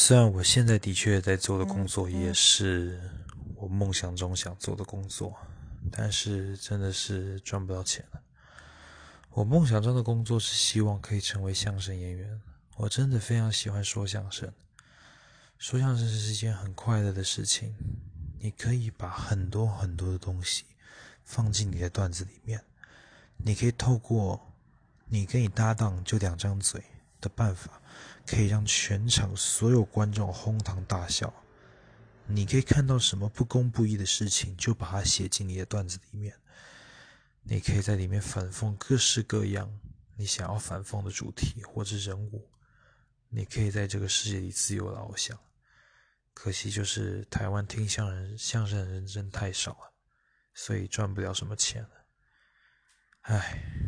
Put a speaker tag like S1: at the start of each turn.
S1: 虽然我现在的确在做的工作也是我梦想中想做的工作，但是真的是赚不到钱了。我梦想中的工作是希望可以成为相声演员，我真的非常喜欢说相声。说相声是一件很快乐的事情，你可以把很多很多的东西放进你的段子里面，你可以透过你跟你搭档就两张嘴的办法，可以让全场所有观众哄堂大笑。你可以看到什么不公不义的事情，就把它写进你的段子里面。你可以在里面反讽各式各样你想要反讽的主题或者人物。你可以在这个世界里自由翱翔。可惜就是台湾听相声相声的人真太少了，所以赚不了什么钱了。唉。